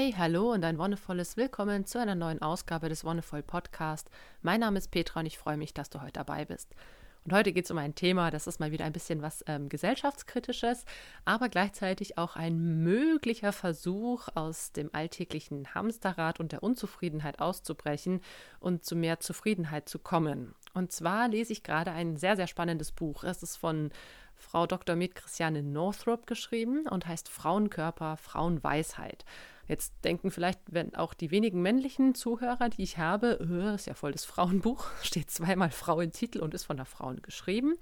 Hey, hallo und ein wonnevolles Willkommen zu einer neuen Ausgabe des Wonnevoll Podcast. Mein Name ist Petra und ich freue mich, dass du heute dabei bist. Und heute geht es um ein Thema, das ist mal wieder ein bisschen was ähm, gesellschaftskritisches, aber gleichzeitig auch ein möglicher Versuch, aus dem alltäglichen Hamsterrad und der Unzufriedenheit auszubrechen und zu mehr Zufriedenheit zu kommen. Und zwar lese ich gerade ein sehr, sehr spannendes Buch. Es ist von Frau Dr. Med Christiane Northrop geschrieben und heißt Frauenkörper, Frauenweisheit. Jetzt denken vielleicht, wenn auch die wenigen männlichen Zuhörer, die ich habe, äh, ist ja voll das Frauenbuch, steht zweimal Frau im Titel und ist von der Frauen geschrieben.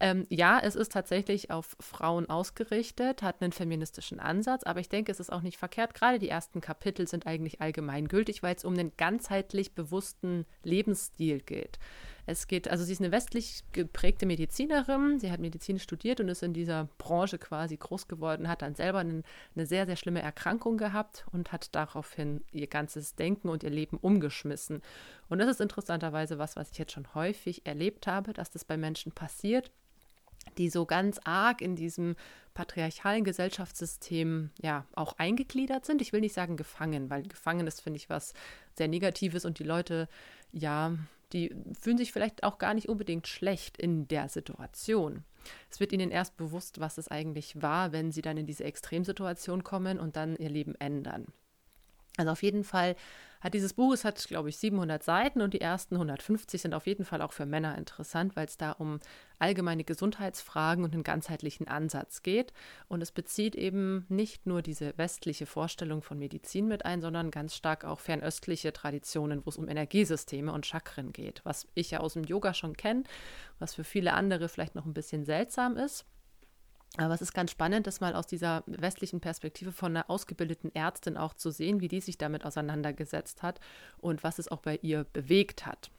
Ähm, ja, es ist tatsächlich auf Frauen ausgerichtet, hat einen feministischen Ansatz, aber ich denke, es ist auch nicht verkehrt. Gerade die ersten Kapitel sind eigentlich allgemeingültig, weil es um einen ganzheitlich bewussten Lebensstil geht. Es geht, also sie ist eine westlich geprägte Medizinerin. Sie hat Medizin studiert und ist in dieser Branche quasi groß geworden, hat dann selber einen, eine sehr, sehr schlimme Erkrankung gehabt und hat daraufhin ihr ganzes Denken und ihr Leben umgeschmissen. Und das ist interessanterweise was, was ich jetzt schon häufig erlebt habe, dass das bei Menschen passiert die so ganz arg in diesem patriarchalen Gesellschaftssystem ja auch eingegliedert sind. Ich will nicht sagen gefangen, weil gefangen ist, finde ich, was sehr Negatives und die Leute ja die fühlen sich vielleicht auch gar nicht unbedingt schlecht in der Situation. Es wird ihnen erst bewusst, was es eigentlich war, wenn sie dann in diese Extremsituation kommen und dann ihr Leben ändern. Also auf jeden Fall hat dieses Buch, es hat, glaube ich, 700 Seiten und die ersten 150 sind auf jeden Fall auch für Männer interessant, weil es da um allgemeine Gesundheitsfragen und einen ganzheitlichen Ansatz geht. Und es bezieht eben nicht nur diese westliche Vorstellung von Medizin mit ein, sondern ganz stark auch fernöstliche Traditionen, wo es um Energiesysteme und Chakren geht, was ich ja aus dem Yoga schon kenne, was für viele andere vielleicht noch ein bisschen seltsam ist. Aber es ist ganz spannend, das mal aus dieser westlichen Perspektive von einer ausgebildeten Ärztin auch zu sehen, wie die sich damit auseinandergesetzt hat und was es auch bei ihr bewegt hat.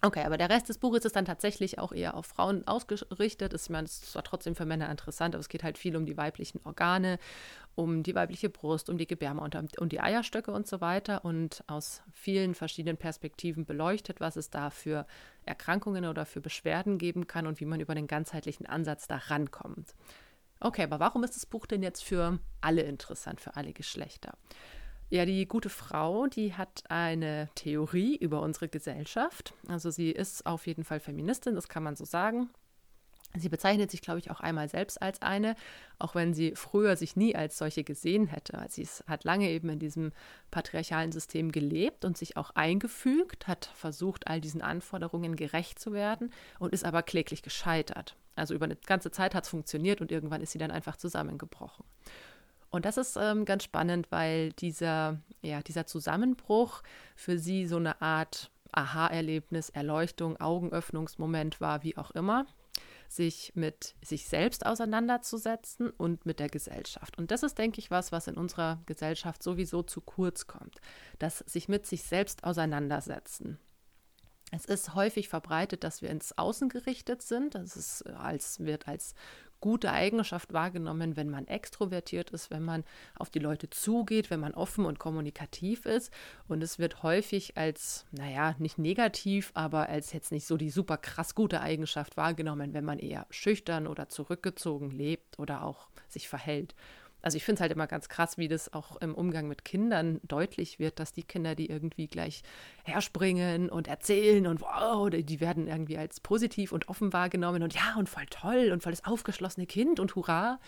Okay, aber der Rest des Buches ist dann tatsächlich auch eher auf Frauen ausgerichtet. Ich meine, es ist zwar trotzdem für Männer interessant, aber es geht halt viel um die weiblichen Organe, um die weibliche Brust, um die Gebärmutter, um die Eierstöcke und so weiter und aus vielen verschiedenen Perspektiven beleuchtet, was es da für Erkrankungen oder für Beschwerden geben kann und wie man über den ganzheitlichen Ansatz da rankommt. Okay, aber warum ist das Buch denn jetzt für alle interessant, für alle Geschlechter? Ja, die gute Frau, die hat eine Theorie über unsere Gesellschaft. Also sie ist auf jeden Fall Feministin, das kann man so sagen. Sie bezeichnet sich, glaube ich, auch einmal selbst als eine, auch wenn sie früher sich nie als solche gesehen hätte. Sie hat lange eben in diesem patriarchalen System gelebt und sich auch eingefügt, hat versucht, all diesen Anforderungen gerecht zu werden und ist aber kläglich gescheitert. Also über eine ganze Zeit hat es funktioniert und irgendwann ist sie dann einfach zusammengebrochen. Und das ist ähm, ganz spannend, weil dieser, ja, dieser Zusammenbruch für sie so eine Art Aha-Erlebnis, Erleuchtung, Augenöffnungsmoment war, wie auch immer, sich mit sich selbst auseinanderzusetzen und mit der Gesellschaft. Und das ist, denke ich, was, was in unserer Gesellschaft sowieso zu kurz kommt, dass sich mit sich selbst auseinandersetzen. Es ist häufig verbreitet, dass wir ins Außen gerichtet sind. Das ist als, wird als gute Eigenschaft wahrgenommen, wenn man extrovertiert ist, wenn man auf die Leute zugeht, wenn man offen und kommunikativ ist. Und es wird häufig als, naja, nicht negativ, aber als jetzt nicht so die super krass gute Eigenschaft wahrgenommen, wenn man eher schüchtern oder zurückgezogen lebt oder auch sich verhält also ich finde es halt immer ganz krass, wie das auch im Umgang mit Kindern deutlich wird, dass die Kinder, die irgendwie gleich herspringen und erzählen und wow, die werden irgendwie als positiv und offen wahrgenommen und ja und voll toll und voll das aufgeschlossene Kind und hurra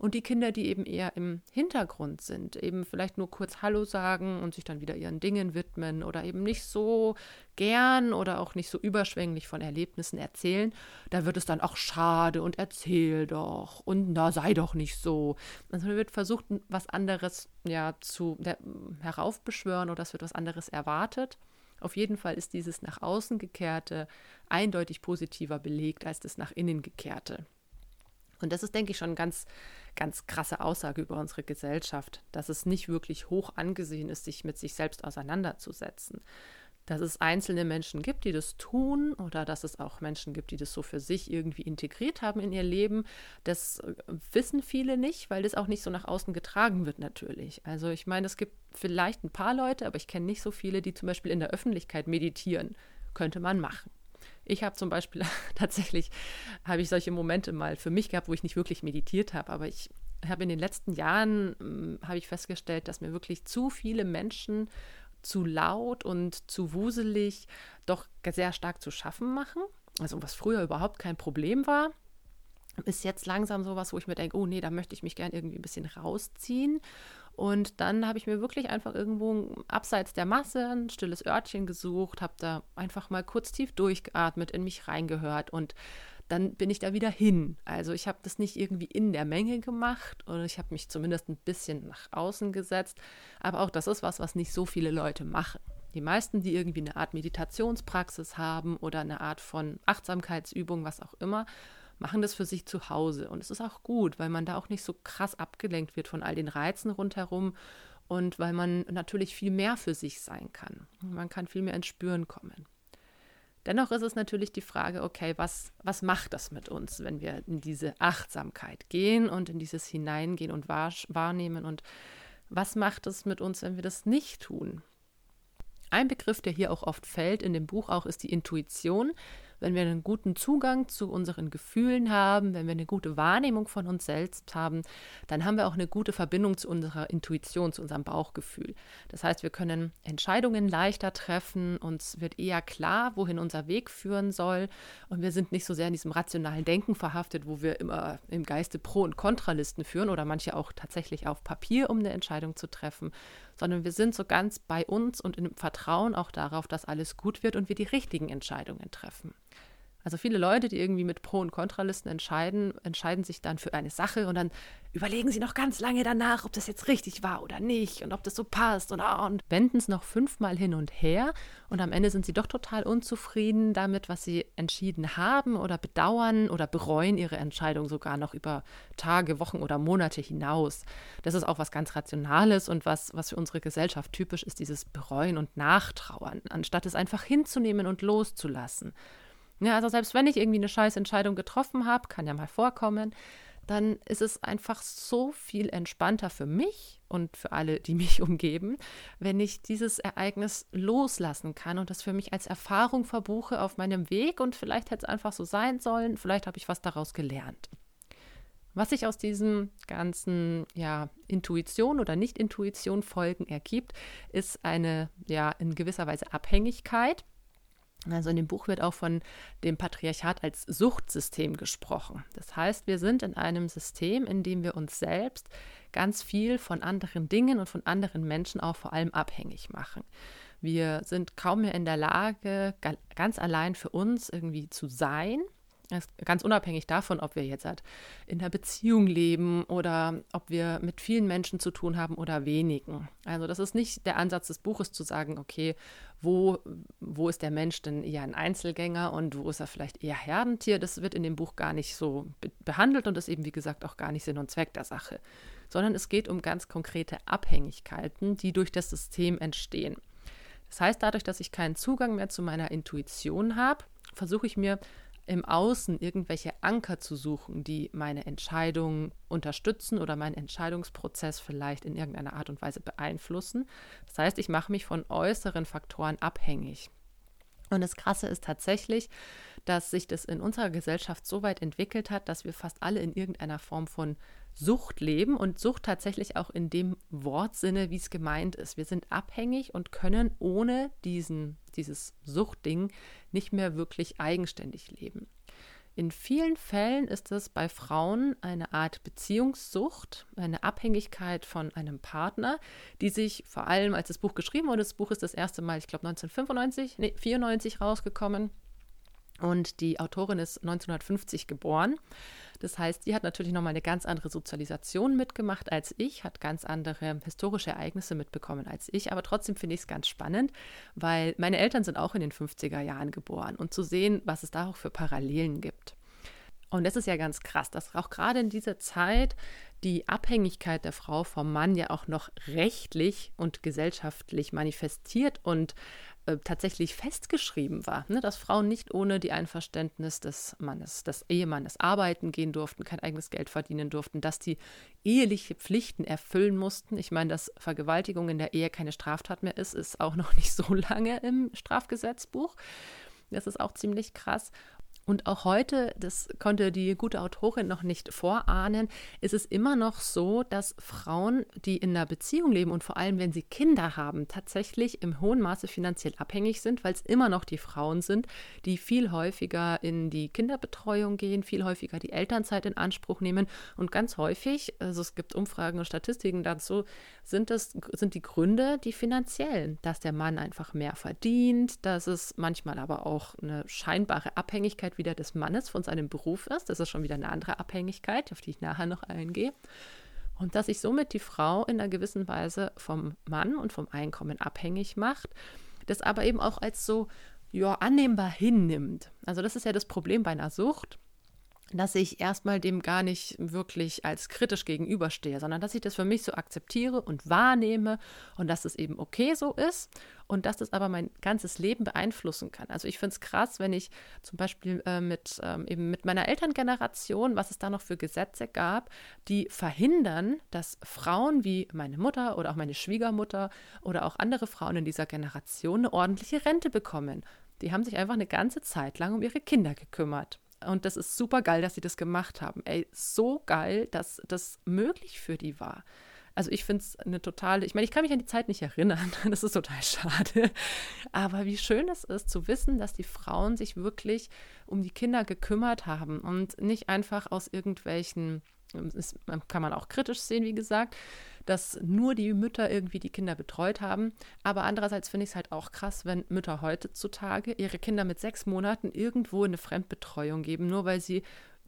und die Kinder, die eben eher im Hintergrund sind, eben vielleicht nur kurz Hallo sagen und sich dann wieder ihren Dingen widmen oder eben nicht so gern oder auch nicht so überschwänglich von Erlebnissen erzählen, da wird es dann auch schade und erzähl doch und na sei doch nicht so. Also wird versucht, was anderes ja zu der, heraufbeschwören oder es wird was anderes erwartet. Auf jeden Fall ist dieses nach außen gekehrte eindeutig positiver belegt als das nach innen gekehrte. Und das ist, denke ich, schon eine ganz, ganz krasse Aussage über unsere Gesellschaft, dass es nicht wirklich hoch angesehen ist, sich mit sich selbst auseinanderzusetzen. Dass es einzelne Menschen gibt, die das tun oder dass es auch Menschen gibt, die das so für sich irgendwie integriert haben in ihr Leben, das äh, wissen viele nicht, weil das auch nicht so nach außen getragen wird natürlich. Also ich meine, es gibt vielleicht ein paar Leute, aber ich kenne nicht so viele, die zum Beispiel in der Öffentlichkeit meditieren. Könnte man machen. Ich habe zum Beispiel tatsächlich, habe ich solche Momente mal für mich gehabt, wo ich nicht wirklich meditiert habe, aber ich habe in den letzten Jahren, hm, habe ich festgestellt, dass mir wirklich zu viele Menschen zu laut und zu wuselig doch sehr stark zu schaffen machen. Also was früher überhaupt kein Problem war, ist jetzt langsam sowas, wo ich mir denke, oh nee, da möchte ich mich gern irgendwie ein bisschen rausziehen. Und dann habe ich mir wirklich einfach irgendwo abseits der Masse ein stilles Örtchen gesucht, habe da einfach mal kurz tief durchgeatmet, in mich reingehört und dann bin ich da wieder hin. Also ich habe das nicht irgendwie in der Menge gemacht oder ich habe mich zumindest ein bisschen nach außen gesetzt. Aber auch das ist was, was nicht so viele Leute machen. Die meisten, die irgendwie eine Art Meditationspraxis haben oder eine Art von Achtsamkeitsübung, was auch immer, machen das für sich zu Hause. Und es ist auch gut, weil man da auch nicht so krass abgelenkt wird von all den Reizen rundherum und weil man natürlich viel mehr für sich sein kann. Man kann viel mehr ins Spüren kommen. Dennoch ist es natürlich die Frage, okay, was, was macht das mit uns, wenn wir in diese Achtsamkeit gehen und in dieses Hineingehen und wahr, wahrnehmen und was macht es mit uns, wenn wir das nicht tun? Ein Begriff, der hier auch oft fällt in dem Buch auch, ist die Intuition wenn wir einen guten Zugang zu unseren Gefühlen haben, wenn wir eine gute Wahrnehmung von uns selbst haben, dann haben wir auch eine gute Verbindung zu unserer Intuition, zu unserem Bauchgefühl. Das heißt, wir können Entscheidungen leichter treffen, uns wird eher klar, wohin unser Weg führen soll und wir sind nicht so sehr in diesem rationalen Denken verhaftet, wo wir immer im Geiste Pro- und Kontralisten führen oder manche auch tatsächlich auf Papier, um eine Entscheidung zu treffen, sondern wir sind so ganz bei uns und im Vertrauen auch darauf, dass alles gut wird und wir die richtigen Entscheidungen treffen. Also viele Leute, die irgendwie mit Pro- und Kontralisten entscheiden, entscheiden sich dann für eine Sache und dann überlegen sie noch ganz lange danach, ob das jetzt richtig war oder nicht und ob das so passt und, oh, und wenden es noch fünfmal hin und her und am Ende sind sie doch total unzufrieden damit, was sie entschieden haben oder bedauern oder bereuen ihre Entscheidung sogar noch über Tage, Wochen oder Monate hinaus. Das ist auch was ganz Rationales und was, was für unsere Gesellschaft typisch ist, dieses Bereuen und Nachtrauern, anstatt es einfach hinzunehmen und loszulassen. Ja, also selbst wenn ich irgendwie eine scheiß Entscheidung getroffen habe, kann ja mal vorkommen, dann ist es einfach so viel entspannter für mich und für alle, die mich umgeben, wenn ich dieses Ereignis loslassen kann und das für mich als Erfahrung verbuche auf meinem Weg und vielleicht hätte es einfach so sein sollen, vielleicht habe ich was daraus gelernt. Was sich aus diesem ganzen ja, Intuition oder Nicht-Intuition Folgen ergibt, ist eine ja in gewisser Weise Abhängigkeit also in dem Buch wird auch von dem Patriarchat als Suchtsystem gesprochen. Das heißt, wir sind in einem System, in dem wir uns selbst ganz viel von anderen Dingen und von anderen Menschen auch vor allem abhängig machen. Wir sind kaum mehr in der Lage, ganz allein für uns irgendwie zu sein Ganz unabhängig davon, ob wir jetzt halt in einer Beziehung leben oder ob wir mit vielen Menschen zu tun haben oder wenigen. Also das ist nicht der Ansatz des Buches zu sagen, okay, wo, wo ist der Mensch denn eher ein Einzelgänger und wo ist er vielleicht eher Herdentier. Das wird in dem Buch gar nicht so be behandelt und ist eben, wie gesagt, auch gar nicht Sinn und Zweck der Sache. Sondern es geht um ganz konkrete Abhängigkeiten, die durch das System entstehen. Das heißt, dadurch, dass ich keinen Zugang mehr zu meiner Intuition habe, versuche ich mir im Außen irgendwelche Anker zu suchen, die meine Entscheidung unterstützen oder meinen Entscheidungsprozess vielleicht in irgendeiner Art und Weise beeinflussen. Das heißt, ich mache mich von äußeren Faktoren abhängig. Und das Krasse ist tatsächlich, dass sich das in unserer Gesellschaft so weit entwickelt hat, dass wir fast alle in irgendeiner Form von Sucht leben und Sucht tatsächlich auch in dem Wortsinne, wie es gemeint ist. Wir sind abhängig und können ohne diesen, dieses Suchtding nicht mehr wirklich eigenständig leben. In vielen Fällen ist es bei Frauen eine Art Beziehungssucht, eine Abhängigkeit von einem Partner, die sich vor allem, als das Buch geschrieben wurde, das Buch ist das erste Mal, ich glaube 1995, nee, 94 rausgekommen und die Autorin ist 1950 geboren. Das heißt, sie hat natürlich nochmal eine ganz andere Sozialisation mitgemacht als ich, hat ganz andere historische Ereignisse mitbekommen als ich. Aber trotzdem finde ich es ganz spannend, weil meine Eltern sind auch in den 50er Jahren geboren und zu sehen, was es da auch für Parallelen gibt. Und das ist ja ganz krass, dass auch gerade in dieser Zeit die Abhängigkeit der Frau vom Mann ja auch noch rechtlich und gesellschaftlich manifestiert und äh, tatsächlich festgeschrieben war, ne, dass Frauen nicht ohne die Einverständnis des Mannes, des Ehemannes arbeiten gehen durften, kein eigenes Geld verdienen durften, dass die eheliche Pflichten erfüllen mussten. Ich meine, dass Vergewaltigung in der Ehe keine Straftat mehr ist, ist auch noch nicht so lange im Strafgesetzbuch. Das ist auch ziemlich krass. Und auch heute, das konnte die gute Autorin noch nicht vorahnen, ist es immer noch so, dass Frauen, die in einer Beziehung leben und vor allem, wenn sie Kinder haben, tatsächlich im hohen Maße finanziell abhängig sind, weil es immer noch die Frauen sind, die viel häufiger in die Kinderbetreuung gehen, viel häufiger die Elternzeit in Anspruch nehmen. Und ganz häufig, also es gibt Umfragen und Statistiken dazu, sind es sind die Gründe die finanziellen, dass der Mann einfach mehr verdient, dass es manchmal aber auch eine scheinbare Abhängigkeit wieder des Mannes von seinem Beruf ist. Das ist schon wieder eine andere Abhängigkeit, auf die ich nachher noch eingehe. Und dass sich somit die Frau in einer gewissen Weise vom Mann und vom Einkommen abhängig macht, das aber eben auch als so ja, annehmbar hinnimmt. Also das ist ja das Problem bei einer Sucht dass ich erstmal dem gar nicht wirklich als kritisch gegenüberstehe, sondern dass ich das für mich so akzeptiere und wahrnehme und dass es eben okay so ist und dass das aber mein ganzes Leben beeinflussen kann. Also ich finde es krass, wenn ich zum Beispiel äh, mit, ähm, eben mit meiner Elterngeneration, was es da noch für Gesetze gab, die verhindern, dass Frauen wie meine Mutter oder auch meine Schwiegermutter oder auch andere Frauen in dieser Generation eine ordentliche Rente bekommen. Die haben sich einfach eine ganze Zeit lang um ihre Kinder gekümmert. Und das ist super geil, dass sie das gemacht haben. Ey, so geil, dass das möglich für die war. Also ich finde es eine totale, ich meine, ich kann mich an die Zeit nicht erinnern, das ist total schade. Aber wie schön es ist zu wissen, dass die Frauen sich wirklich um die Kinder gekümmert haben und nicht einfach aus irgendwelchen ist, kann man auch kritisch sehen, wie gesagt, dass nur die Mütter irgendwie die Kinder betreut haben. Aber andererseits finde ich es halt auch krass, wenn Mütter heutzutage ihre Kinder mit sechs Monaten irgendwo in eine Fremdbetreuung geben, nur weil sie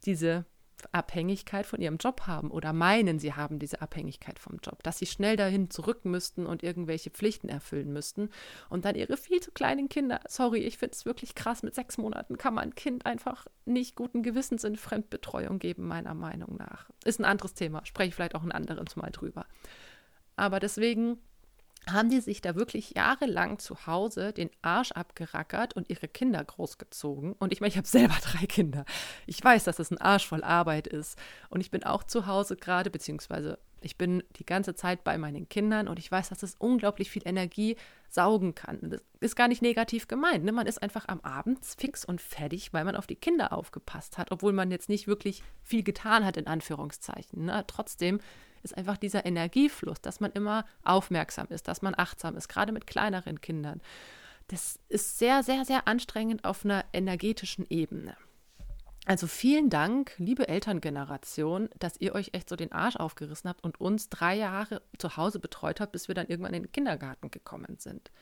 diese Abhängigkeit von ihrem Job haben oder meinen, sie haben diese Abhängigkeit vom Job, dass sie schnell dahin zurück müssten und irgendwelche Pflichten erfüllen müssten und dann ihre viel zu kleinen Kinder, sorry, ich finde es wirklich krass, mit sechs Monaten kann man ein Kind einfach nicht guten Gewissens in Fremdbetreuung geben, meiner Meinung nach. Ist ein anderes Thema, spreche ich vielleicht auch ein anderes Mal drüber. Aber deswegen haben die sich da wirklich jahrelang zu Hause den Arsch abgerackert und ihre Kinder großgezogen. Und ich meine, ich habe selber drei Kinder. Ich weiß, dass das ein Arsch voll Arbeit ist. Und ich bin auch zu Hause gerade, beziehungsweise ich bin die ganze Zeit bei meinen Kindern und ich weiß, dass es unglaublich viel Energie saugen kann. Das ist gar nicht negativ gemeint. Ne? Man ist einfach am Abend fix und fertig, weil man auf die Kinder aufgepasst hat, obwohl man jetzt nicht wirklich viel getan hat, in Anführungszeichen. Ne? Trotzdem ist einfach dieser Energiefluss, dass man immer aufmerksam ist, dass man achtsam ist, gerade mit kleineren Kindern. Das ist sehr, sehr, sehr anstrengend auf einer energetischen Ebene. Also vielen Dank, liebe Elterngeneration, dass ihr euch echt so den Arsch aufgerissen habt und uns drei Jahre zu Hause betreut habt, bis wir dann irgendwann in den Kindergarten gekommen sind.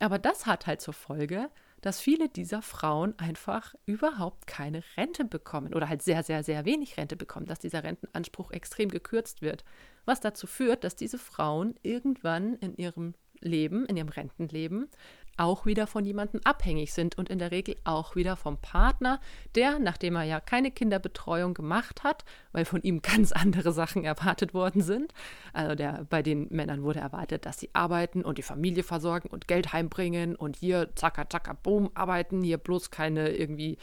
Aber das hat halt zur Folge, dass viele dieser Frauen einfach überhaupt keine Rente bekommen oder halt sehr, sehr, sehr wenig Rente bekommen, dass dieser Rentenanspruch extrem gekürzt wird, was dazu führt, dass diese Frauen irgendwann in ihrem Leben, in ihrem Rentenleben, auch wieder von jemandem abhängig sind und in der Regel auch wieder vom Partner, der, nachdem er ja keine Kinderbetreuung gemacht hat, weil von ihm ganz andere Sachen erwartet worden sind, also der, bei den Männern wurde erwartet, dass sie arbeiten und die Familie versorgen und Geld heimbringen und hier zacka zacka boom arbeiten, hier bloß keine irgendwie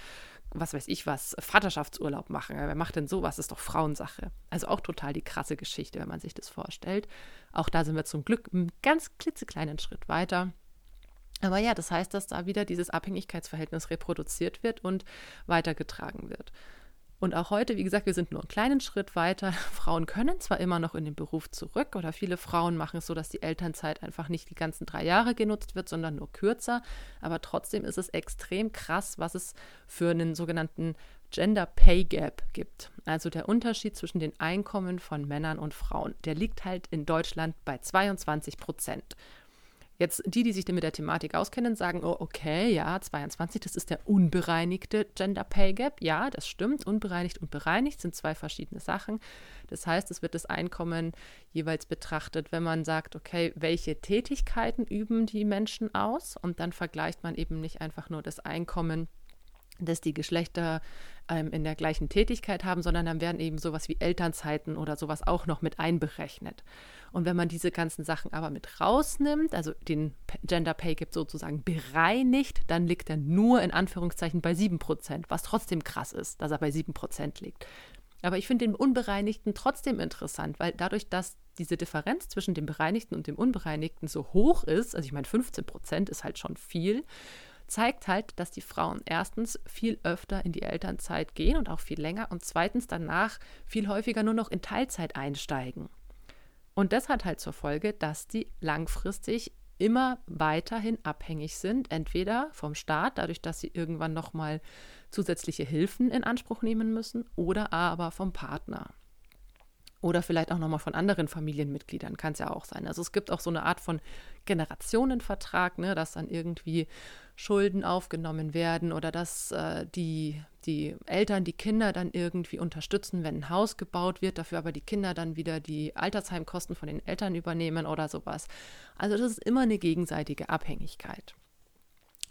was weiß ich was, Vaterschaftsurlaub machen. Wer macht denn sowas? Das ist doch Frauensache. Also auch total die krasse Geschichte, wenn man sich das vorstellt. Auch da sind wir zum Glück einen ganz klitzekleinen Schritt weiter. Aber ja, das heißt, dass da wieder dieses Abhängigkeitsverhältnis reproduziert wird und weitergetragen wird. Und auch heute, wie gesagt, wir sind nur einen kleinen Schritt weiter. Frauen können zwar immer noch in den Beruf zurück oder viele Frauen machen es so, dass die Elternzeit einfach nicht die ganzen drei Jahre genutzt wird, sondern nur kürzer. Aber trotzdem ist es extrem krass, was es für einen sogenannten Gender Pay Gap gibt. Also der Unterschied zwischen den Einkommen von Männern und Frauen. Der liegt halt in Deutschland bei 22 Prozent. Jetzt die, die sich mit der Thematik auskennen, sagen, oh, okay, ja, 22, das ist der unbereinigte Gender Pay Gap. Ja, das stimmt. Unbereinigt und bereinigt sind zwei verschiedene Sachen. Das heißt, es wird das Einkommen jeweils betrachtet, wenn man sagt, okay, welche Tätigkeiten üben die Menschen aus? Und dann vergleicht man eben nicht einfach nur das Einkommen dass die Geschlechter ähm, in der gleichen Tätigkeit haben, sondern dann werden eben sowas wie Elternzeiten oder sowas auch noch mit einberechnet. Und wenn man diese ganzen Sachen aber mit rausnimmt, also den Gender Pay Gap sozusagen bereinigt, dann liegt er nur in Anführungszeichen bei 7%, was trotzdem krass ist, dass er bei 7% liegt. Aber ich finde den Unbereinigten trotzdem interessant, weil dadurch, dass diese Differenz zwischen dem Bereinigten und dem Unbereinigten so hoch ist, also ich meine 15% ist halt schon viel, zeigt halt, dass die Frauen erstens viel öfter in die Elternzeit gehen und auch viel länger und zweitens danach viel häufiger nur noch in Teilzeit einsteigen. Und das hat halt zur Folge, dass die langfristig immer weiterhin abhängig sind, entweder vom Staat, dadurch, dass sie irgendwann nochmal zusätzliche Hilfen in Anspruch nehmen müssen, oder aber vom Partner. Oder vielleicht auch nochmal von anderen Familienmitgliedern, kann es ja auch sein. Also es gibt auch so eine Art von Generationenvertrag, ne, dass dann irgendwie Schulden aufgenommen werden oder dass äh, die, die Eltern die Kinder dann irgendwie unterstützen, wenn ein Haus gebaut wird, dafür aber die Kinder dann wieder die Altersheimkosten von den Eltern übernehmen oder sowas. Also das ist immer eine gegenseitige Abhängigkeit.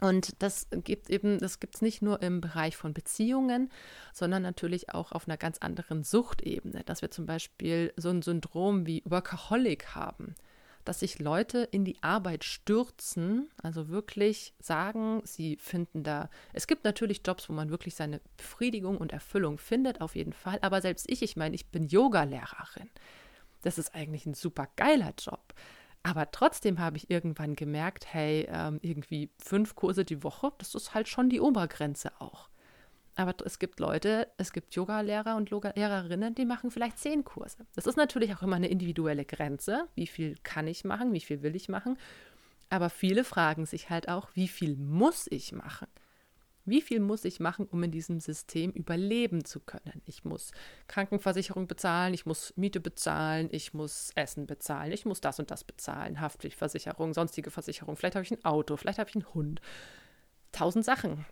Und das gibt eben, das gibt es nicht nur im Bereich von Beziehungen, sondern natürlich auch auf einer ganz anderen Suchtebene, dass wir zum Beispiel so ein Syndrom wie Workaholic haben, dass sich Leute in die Arbeit stürzen, also wirklich sagen, sie finden da, es gibt natürlich Jobs, wo man wirklich seine Befriedigung und Erfüllung findet, auf jeden Fall, aber selbst ich, ich meine, ich bin Yoga-Lehrerin. Das ist eigentlich ein super geiler Job. Aber trotzdem habe ich irgendwann gemerkt, hey, ähm, irgendwie fünf Kurse die Woche, das ist halt schon die Obergrenze auch. Aber es gibt Leute, es gibt Yoga-Lehrer und Lehrerinnen, die machen vielleicht zehn Kurse. Das ist natürlich auch immer eine individuelle Grenze. Wie viel kann ich machen? Wie viel will ich machen? Aber viele fragen sich halt auch, wie viel muss ich machen? Wie viel muss ich machen, um in diesem System überleben zu können? Ich muss Krankenversicherung bezahlen, ich muss Miete bezahlen, ich muss Essen bezahlen, ich muss das und das bezahlen, Haftpflichtversicherung, sonstige Versicherung, vielleicht habe ich ein Auto, vielleicht habe ich einen Hund. Tausend Sachen.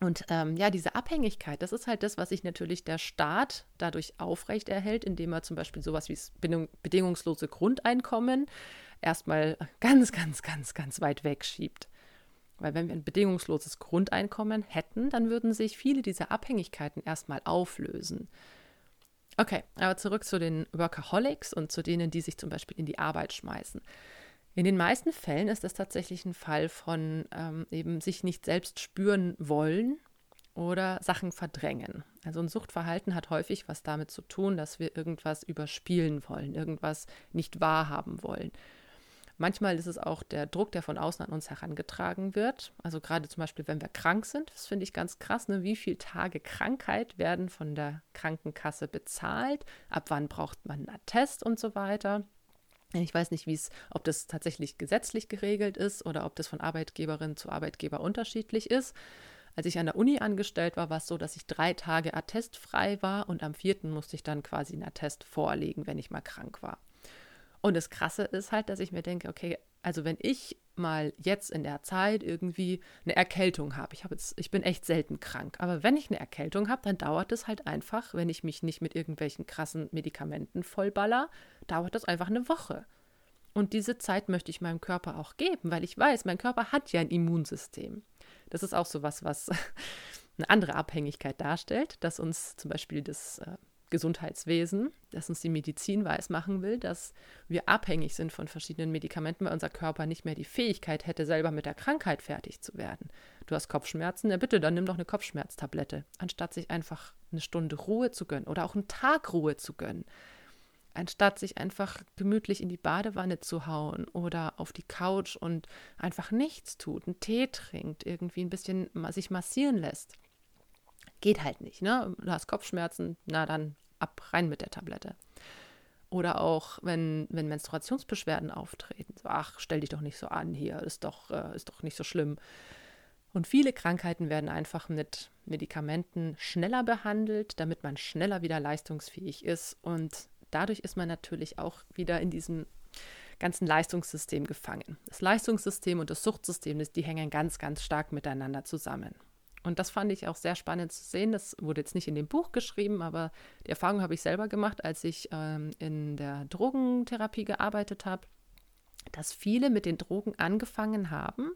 Und ähm, ja, diese Abhängigkeit, das ist halt das, was sich natürlich der Staat dadurch aufrechterhält, indem er zum Beispiel sowas wie das bedingungslose Grundeinkommen erstmal ganz, ganz, ganz, ganz weit wegschiebt. Weil wenn wir ein bedingungsloses Grundeinkommen hätten, dann würden sich viele dieser Abhängigkeiten erstmal auflösen. Okay, aber zurück zu den Workaholics und zu denen, die sich zum Beispiel in die Arbeit schmeißen. In den meisten Fällen ist das tatsächlich ein Fall von ähm, eben sich nicht selbst spüren wollen oder Sachen verdrängen. Also ein Suchtverhalten hat häufig was damit zu tun, dass wir irgendwas überspielen wollen, irgendwas nicht wahrhaben wollen. Manchmal ist es auch der Druck, der von außen an uns herangetragen wird. Also gerade zum Beispiel, wenn wir krank sind, das finde ich ganz krass, ne? wie viele Tage Krankheit werden von der Krankenkasse bezahlt, ab wann braucht man einen Attest und so weiter. Ich weiß nicht, wie es, ob das tatsächlich gesetzlich geregelt ist oder ob das von Arbeitgeberin zu Arbeitgeber unterschiedlich ist. Als ich an der Uni angestellt war, war es so, dass ich drei Tage attestfrei war und am vierten musste ich dann quasi einen Attest vorlegen, wenn ich mal krank war. Und das Krasse ist halt, dass ich mir denke, okay, also wenn ich mal jetzt in der Zeit irgendwie eine Erkältung habe, ich habe jetzt, ich bin echt selten krank, aber wenn ich eine Erkältung habe, dann dauert es halt einfach, wenn ich mich nicht mit irgendwelchen krassen Medikamenten vollballer, dauert das einfach eine Woche. Und diese Zeit möchte ich meinem Körper auch geben, weil ich weiß, mein Körper hat ja ein Immunsystem. Das ist auch so was, was eine andere Abhängigkeit darstellt, dass uns zum Beispiel das äh, Gesundheitswesen, dass uns die Medizin weismachen will, dass wir abhängig sind von verschiedenen Medikamenten, weil unser Körper nicht mehr die Fähigkeit hätte, selber mit der Krankheit fertig zu werden. Du hast Kopfschmerzen, ja bitte, dann nimm doch eine Kopfschmerztablette, anstatt sich einfach eine Stunde Ruhe zu gönnen oder auch einen Tag Ruhe zu gönnen. Anstatt sich einfach gemütlich in die Badewanne zu hauen oder auf die Couch und einfach nichts tut, einen Tee trinkt, irgendwie ein bisschen sich massieren lässt Geht halt nicht, ne? Du hast Kopfschmerzen, na dann ab rein mit der Tablette. Oder auch, wenn, wenn Menstruationsbeschwerden auftreten. So, ach, stell dich doch nicht so an hier, ist doch, äh, ist doch nicht so schlimm. Und viele Krankheiten werden einfach mit Medikamenten schneller behandelt, damit man schneller wieder leistungsfähig ist. Und dadurch ist man natürlich auch wieder in diesem ganzen Leistungssystem gefangen. Das Leistungssystem und das Suchtsystem, die hängen ganz, ganz stark miteinander zusammen. Und das fand ich auch sehr spannend zu sehen. Das wurde jetzt nicht in dem Buch geschrieben, aber die Erfahrung habe ich selber gemacht, als ich ähm, in der Drogentherapie gearbeitet habe, dass viele mit den Drogen angefangen haben,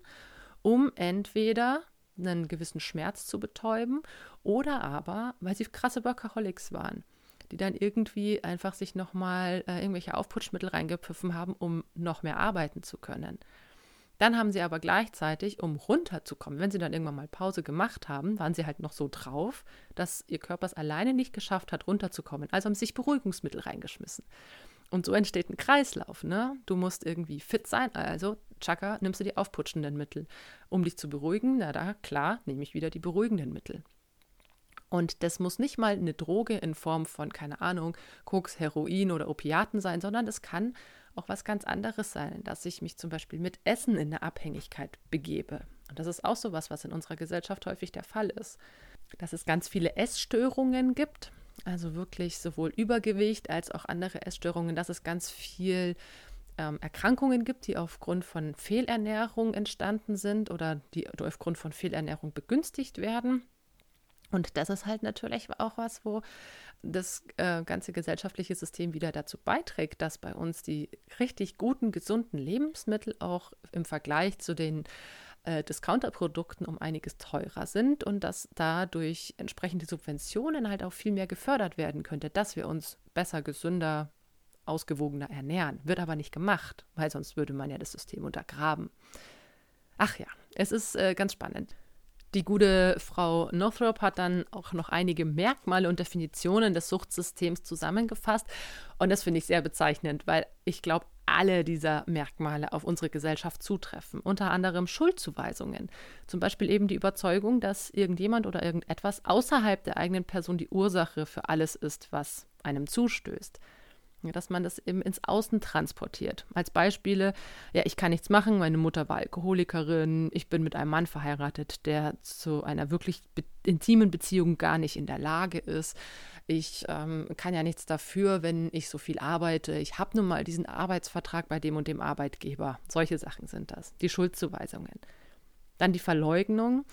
um entweder einen gewissen Schmerz zu betäuben oder aber, weil sie krasse Workaholics waren, die dann irgendwie einfach sich nochmal äh, irgendwelche Aufputschmittel reingepfiffen haben, um noch mehr arbeiten zu können. Dann haben sie aber gleichzeitig, um runterzukommen, wenn sie dann irgendwann mal Pause gemacht haben, waren sie halt noch so drauf, dass ihr Körper es alleine nicht geschafft hat, runterzukommen. Also haben sie sich Beruhigungsmittel reingeschmissen. Und so entsteht ein Kreislauf. Ne? Du musst irgendwie fit sein, also tschakka, nimmst du die aufputschenden Mittel. Um dich zu beruhigen, na da, klar, nehme ich wieder die beruhigenden Mittel. Und das muss nicht mal eine Droge in Form von, keine Ahnung, Koks, Heroin oder Opiaten sein, sondern es kann auch was ganz anderes sein, dass ich mich zum Beispiel mit Essen in eine Abhängigkeit begebe. Und das ist auch so was, was in unserer Gesellschaft häufig der Fall ist. Dass es ganz viele Essstörungen gibt, also wirklich sowohl Übergewicht als auch andere Essstörungen, dass es ganz viel ähm, Erkrankungen gibt, die aufgrund von Fehlernährung entstanden sind oder die aufgrund von Fehlernährung begünstigt werden. Und das ist halt natürlich auch was, wo das äh, ganze gesellschaftliche System wieder dazu beiträgt, dass bei uns die richtig guten, gesunden Lebensmittel auch im Vergleich zu den äh, Discounterprodukten um einiges teurer sind und dass dadurch entsprechende Subventionen halt auch viel mehr gefördert werden könnte, dass wir uns besser, gesünder, ausgewogener ernähren. Wird aber nicht gemacht, weil sonst würde man ja das System untergraben. Ach ja, es ist äh, ganz spannend. Die gute Frau Northrop hat dann auch noch einige Merkmale und Definitionen des Suchtsystems zusammengefasst. Und das finde ich sehr bezeichnend, weil ich glaube, alle dieser Merkmale auf unsere Gesellschaft zutreffen. Unter anderem Schuldzuweisungen. Zum Beispiel eben die Überzeugung, dass irgendjemand oder irgendetwas außerhalb der eigenen Person die Ursache für alles ist, was einem zustößt dass man das eben ins Außen transportiert. Als Beispiele, ja, ich kann nichts machen, meine Mutter war Alkoholikerin, ich bin mit einem Mann verheiratet, der zu einer wirklich be intimen Beziehung gar nicht in der Lage ist. Ich ähm, kann ja nichts dafür, wenn ich so viel arbeite. Ich habe nun mal diesen Arbeitsvertrag bei dem und dem Arbeitgeber. Solche Sachen sind das, die Schuldzuweisungen. Dann die Verleugnung.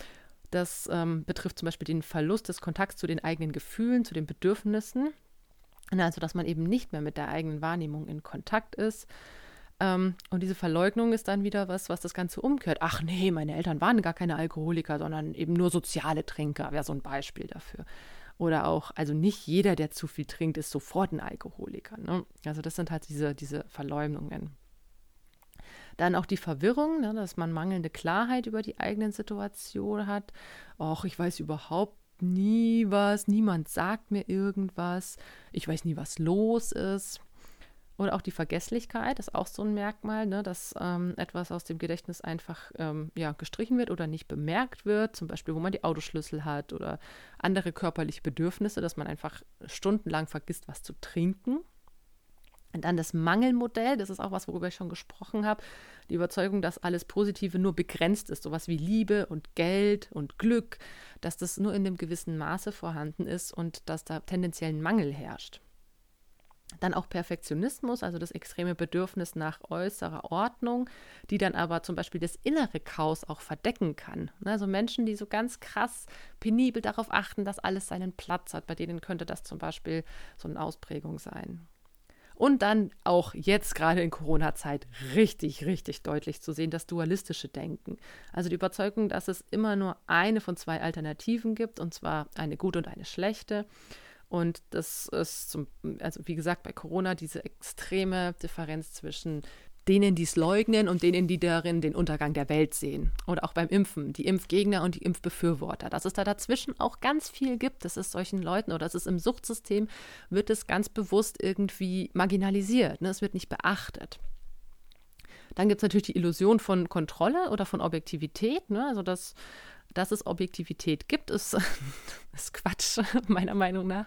Das ähm, betrifft zum Beispiel den Verlust des Kontakts zu den eigenen Gefühlen, zu den Bedürfnissen. Also, dass man eben nicht mehr mit der eigenen Wahrnehmung in Kontakt ist. Ähm, und diese Verleugnung ist dann wieder was, was das Ganze umkehrt. Ach nee, meine Eltern waren gar keine Alkoholiker, sondern eben nur soziale Trinker, wäre so ein Beispiel dafür. Oder auch, also nicht jeder, der zu viel trinkt, ist sofort ein Alkoholiker. Ne? Also das sind halt diese, diese Verleumdungen. Dann auch die Verwirrung, ne, dass man mangelnde Klarheit über die eigenen Situation hat. Och, ich weiß überhaupt nie was, niemand sagt mir irgendwas, ich weiß nie, was los ist. Oder auch die Vergesslichkeit ist auch so ein Merkmal, ne, dass ähm, etwas aus dem Gedächtnis einfach ähm, ja, gestrichen wird oder nicht bemerkt wird. Zum Beispiel, wo man die Autoschlüssel hat oder andere körperliche Bedürfnisse, dass man einfach stundenlang vergisst, was zu trinken. Und dann das Mangelmodell, das ist auch was, worüber ich schon gesprochen habe. Die Überzeugung, dass alles Positive nur begrenzt ist, sowas wie Liebe und Geld und Glück, dass das nur in einem gewissen Maße vorhanden ist und dass da tendenziell ein Mangel herrscht. Dann auch Perfektionismus, also das extreme Bedürfnis nach äußerer Ordnung, die dann aber zum Beispiel das innere Chaos auch verdecken kann. Also Menschen, die so ganz krass penibel darauf achten, dass alles seinen Platz hat, bei denen könnte das zum Beispiel so eine Ausprägung sein. Und dann auch jetzt gerade in Corona-Zeit richtig, richtig deutlich zu sehen, das dualistische Denken. Also die Überzeugung, dass es immer nur eine von zwei Alternativen gibt, und zwar eine gute und eine schlechte. Und das ist, zum, also wie gesagt, bei Corona diese extreme Differenz zwischen denen, die es leugnen und denen, die darin den Untergang der Welt sehen. Oder auch beim Impfen, die Impfgegner und die Impfbefürworter. Dass es da dazwischen auch ganz viel gibt, das ist solchen Leuten oder es ist im Suchtsystem, wird es ganz bewusst irgendwie marginalisiert. Ne? Es wird nicht beachtet. Dann gibt es natürlich die Illusion von Kontrolle oder von Objektivität. Ne? Also, dass dass es Objektivität gibt, ist, ist Quatsch, meiner Meinung nach.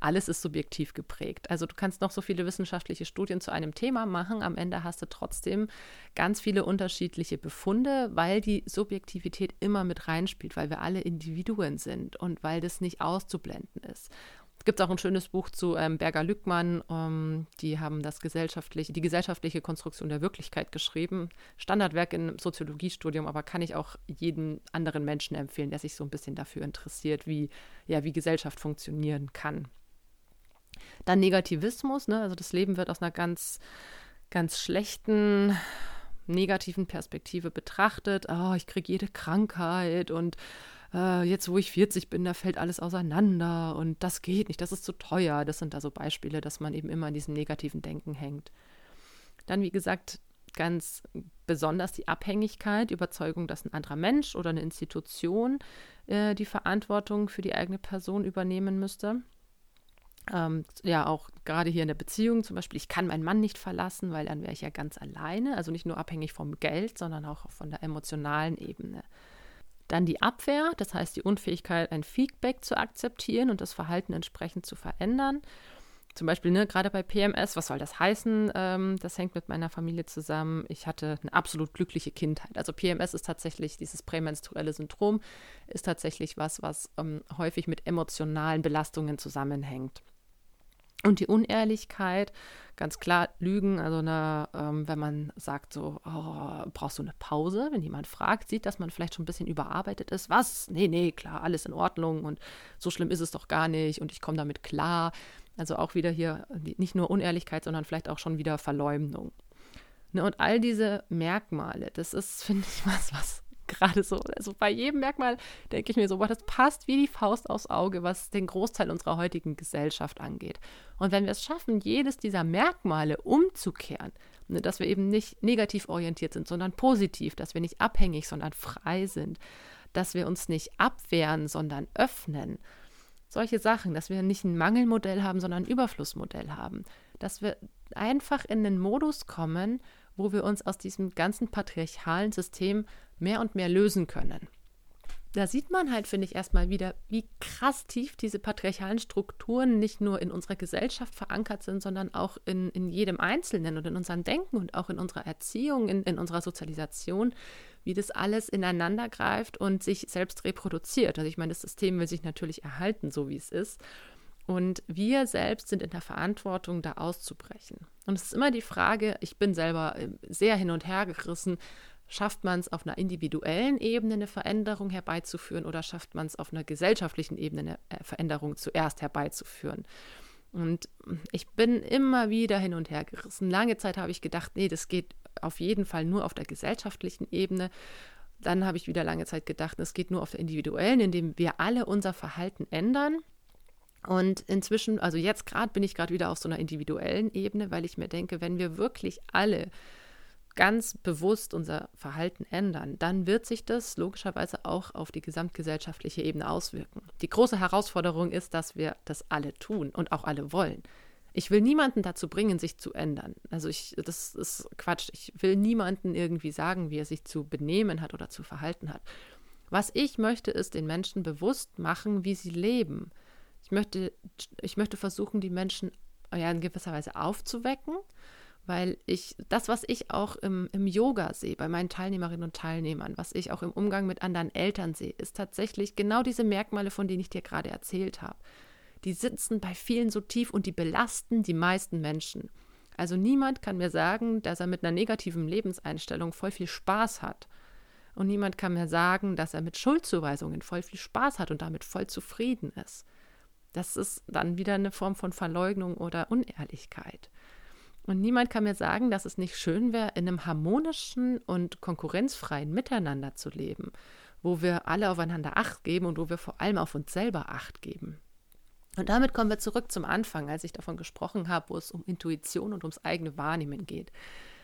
Alles ist subjektiv geprägt. Also du kannst noch so viele wissenschaftliche Studien zu einem Thema machen. Am Ende hast du trotzdem ganz viele unterschiedliche Befunde, weil die Subjektivität immer mit reinspielt, weil wir alle Individuen sind und weil das nicht auszublenden ist. Es gibt auch ein schönes Buch zu ähm, Berger Lückmann. Ähm, die haben das gesellschaftliche, die gesellschaftliche Konstruktion der Wirklichkeit geschrieben. Standardwerk im Soziologiestudium, aber kann ich auch jedem anderen Menschen empfehlen, der sich so ein bisschen dafür interessiert, wie, ja, wie Gesellschaft funktionieren kann. Dann Negativismus, ne? also das Leben wird aus einer ganz, ganz schlechten negativen Perspektive betrachtet. Oh, ich kriege jede Krankheit und äh, jetzt wo ich 40 bin, da fällt alles auseinander und das geht nicht, das ist zu teuer. Das sind da so Beispiele, dass man eben immer in diesem negativen Denken hängt. Dann, wie gesagt, ganz besonders die Abhängigkeit, die Überzeugung, dass ein anderer Mensch oder eine Institution äh, die Verantwortung für die eigene Person übernehmen müsste. Ähm, ja, auch gerade hier in der Beziehung zum Beispiel, ich kann meinen Mann nicht verlassen, weil dann wäre ich ja ganz alleine, also nicht nur abhängig vom Geld, sondern auch von der emotionalen Ebene. Dann die Abwehr, das heißt die Unfähigkeit, ein Feedback zu akzeptieren und das Verhalten entsprechend zu verändern zum Beispiel, ne, gerade bei PMS, was soll das heißen? Ähm, das hängt mit meiner Familie zusammen. Ich hatte eine absolut glückliche Kindheit. Also PMS ist tatsächlich, dieses prämenstruelle Syndrom, ist tatsächlich was, was ähm, häufig mit emotionalen Belastungen zusammenhängt. Und die Unehrlichkeit, ganz klar, Lügen, also eine, ähm, wenn man sagt so, oh, brauchst du eine Pause? Wenn jemand fragt, sieht, dass man vielleicht schon ein bisschen überarbeitet ist. Was? Nee, nee, klar, alles in Ordnung und so schlimm ist es doch gar nicht und ich komme damit klar. Also auch wieder hier nicht nur Unehrlichkeit, sondern vielleicht auch schon wieder Verleumdung. Ne, und all diese Merkmale, das ist, finde ich, was, was gerade so, also bei jedem Merkmal denke ich mir so, boah, das passt wie die Faust aufs Auge, was den Großteil unserer heutigen Gesellschaft angeht. Und wenn wir es schaffen, jedes dieser Merkmale umzukehren, ne, dass wir eben nicht negativ orientiert sind, sondern positiv, dass wir nicht abhängig, sondern frei sind, dass wir uns nicht abwehren, sondern öffnen, solche Sachen, dass wir nicht ein Mangelmodell haben, sondern ein Überflussmodell haben. Dass wir einfach in den Modus kommen, wo wir uns aus diesem ganzen patriarchalen System mehr und mehr lösen können. Da sieht man halt, finde ich, erstmal wieder, wie krass tief diese patriarchalen Strukturen nicht nur in unserer Gesellschaft verankert sind, sondern auch in, in jedem Einzelnen und in unserem Denken und auch in unserer Erziehung, in, in unserer Sozialisation, wie das alles ineinander greift und sich selbst reproduziert. Also ich meine, das System will sich natürlich erhalten, so wie es ist. Und wir selbst sind in der Verantwortung, da auszubrechen. Und es ist immer die Frage, ich bin selber äh, sehr hin und her gerissen, schafft man es auf einer individuellen Ebene eine Veränderung herbeizuführen oder schafft man es auf einer gesellschaftlichen Ebene eine äh, Veränderung zuerst herbeizuführen? Und ich bin immer wieder hin und her gerissen. Lange Zeit habe ich gedacht, nee, das geht auf jeden Fall nur auf der gesellschaftlichen Ebene. Dann habe ich wieder lange Zeit gedacht, es geht nur auf der individuellen, indem wir alle unser Verhalten ändern. Und inzwischen, also jetzt gerade bin ich gerade wieder auf so einer individuellen Ebene, weil ich mir denke, wenn wir wirklich alle ganz bewusst unser Verhalten ändern, dann wird sich das logischerweise auch auf die gesamtgesellschaftliche Ebene auswirken. Die große Herausforderung ist, dass wir das alle tun und auch alle wollen. Ich will niemanden dazu bringen, sich zu ändern. Also ich, das ist Quatsch. Ich will niemanden irgendwie sagen, wie er sich zu benehmen hat oder zu verhalten hat. Was ich möchte, ist den Menschen bewusst machen, wie sie leben. Ich möchte, ich möchte versuchen, die Menschen ja, in gewisser Weise aufzuwecken weil ich das, was ich auch im, im Yoga sehe, bei meinen Teilnehmerinnen und Teilnehmern, was ich auch im Umgang mit anderen Eltern sehe, ist tatsächlich genau diese Merkmale, von denen ich dir gerade erzählt habe. Die sitzen bei vielen so tief und die belasten die meisten Menschen. Also niemand kann mir sagen, dass er mit einer negativen Lebenseinstellung voll viel Spaß hat. Und niemand kann mir sagen, dass er mit Schuldzuweisungen voll viel Spaß hat und damit voll zufrieden ist. Das ist dann wieder eine Form von Verleugnung oder Unehrlichkeit. Und niemand kann mir sagen, dass es nicht schön wäre, in einem harmonischen und konkurrenzfreien Miteinander zu leben, wo wir alle aufeinander Acht geben und wo wir vor allem auf uns selber Acht geben. Und damit kommen wir zurück zum Anfang, als ich davon gesprochen habe, wo es um Intuition und ums eigene Wahrnehmen geht.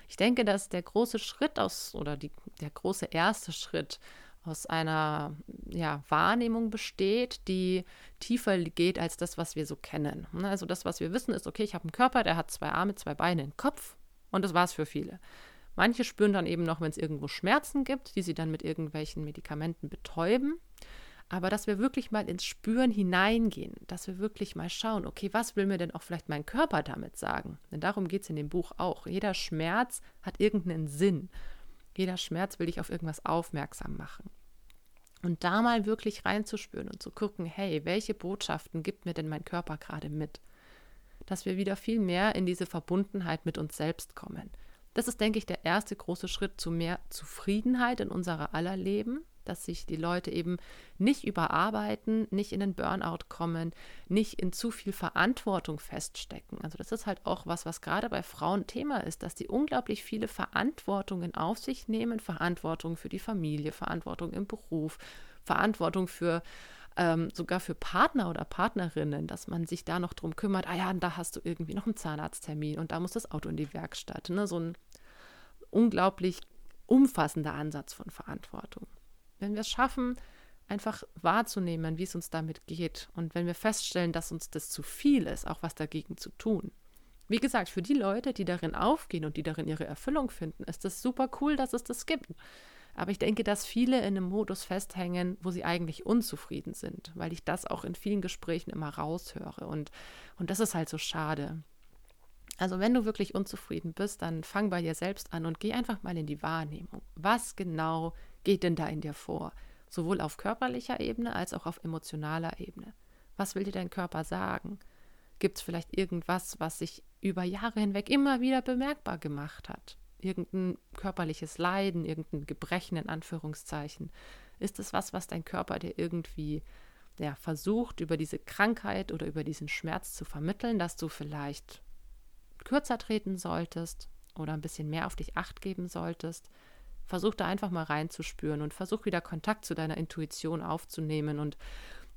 Ich denke, dass der große Schritt aus oder die, der große erste Schritt aus einer ja, Wahrnehmung besteht, die tiefer geht als das, was wir so kennen. Ne, also das, was wir wissen, ist, okay, ich habe einen Körper, der hat zwei Arme, zwei Beine, einen Kopf und das war es für viele. Manche spüren dann eben noch, wenn es irgendwo Schmerzen gibt, die sie dann mit irgendwelchen Medikamenten betäuben. Aber dass wir wirklich mal ins Spüren hineingehen, dass wir wirklich mal schauen, okay, was will mir denn auch vielleicht mein Körper damit sagen? Denn darum geht es in dem Buch auch. Jeder Schmerz hat irgendeinen Sinn. Jeder Schmerz will dich auf irgendwas aufmerksam machen. Und da mal wirklich reinzuspüren und zu gucken, hey, welche Botschaften gibt mir denn mein Körper gerade mit? Dass wir wieder viel mehr in diese Verbundenheit mit uns selbst kommen. Das ist, denke ich, der erste große Schritt zu mehr Zufriedenheit in unserer aller Leben, dass sich die Leute eben nicht überarbeiten, nicht in den Burnout kommen, nicht in zu viel Verantwortung feststecken. Also das ist halt auch was, was gerade bei Frauen Thema ist, dass die unglaublich viele Verantwortungen auf sich nehmen, Verantwortung für die Familie, Verantwortung im Beruf, Verantwortung für ähm, sogar für Partner oder Partnerinnen, dass man sich da noch drum kümmert, ah ja, da hast du irgendwie noch einen Zahnarzttermin und da muss das Auto in die Werkstatt. Ne? So ein unglaublich umfassender Ansatz von Verantwortung wenn wir es schaffen, einfach wahrzunehmen, wie es uns damit geht. Und wenn wir feststellen, dass uns das zu viel ist, auch was dagegen zu tun. Wie gesagt, für die Leute, die darin aufgehen und die darin ihre Erfüllung finden, ist es super cool, dass es das gibt. Aber ich denke, dass viele in einem Modus festhängen, wo sie eigentlich unzufrieden sind, weil ich das auch in vielen Gesprächen immer raushöre. Und, und das ist halt so schade. Also wenn du wirklich unzufrieden bist, dann fang bei dir selbst an und geh einfach mal in die Wahrnehmung. Was genau geht denn da in dir vor? Sowohl auf körperlicher Ebene als auch auf emotionaler Ebene. Was will dir dein Körper sagen? Gibt es vielleicht irgendwas, was sich über Jahre hinweg immer wieder bemerkbar gemacht hat? Irgendein körperliches Leiden, irgendein Gebrechen in Anführungszeichen? Ist es was, was dein Körper dir irgendwie ja, versucht, über diese Krankheit oder über diesen Schmerz zu vermitteln, dass du vielleicht kürzer treten solltest oder ein bisschen mehr auf dich acht geben solltest? Versuch da einfach mal reinzuspüren und versuch wieder Kontakt zu deiner Intuition aufzunehmen und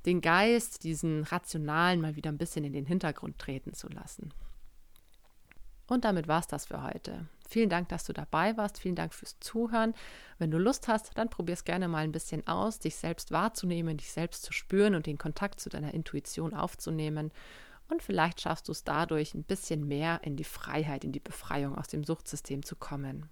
den Geist, diesen rationalen, mal wieder ein bisschen in den Hintergrund treten zu lassen. Und damit war es das für heute. Vielen Dank, dass du dabei warst. Vielen Dank fürs Zuhören. Wenn du Lust hast, dann probier es gerne mal ein bisschen aus, dich selbst wahrzunehmen, dich selbst zu spüren und den Kontakt zu deiner Intuition aufzunehmen. Und vielleicht schaffst du es dadurch, ein bisschen mehr in die Freiheit, in die Befreiung aus dem Suchtsystem zu kommen.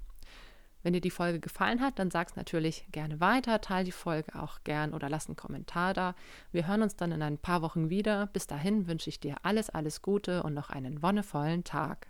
Wenn dir die Folge gefallen hat, dann sag's natürlich gerne weiter, teile die Folge auch gern oder lass einen Kommentar da. Wir hören uns dann in ein paar Wochen wieder. Bis dahin wünsche ich dir alles, alles Gute und noch einen wonnevollen Tag.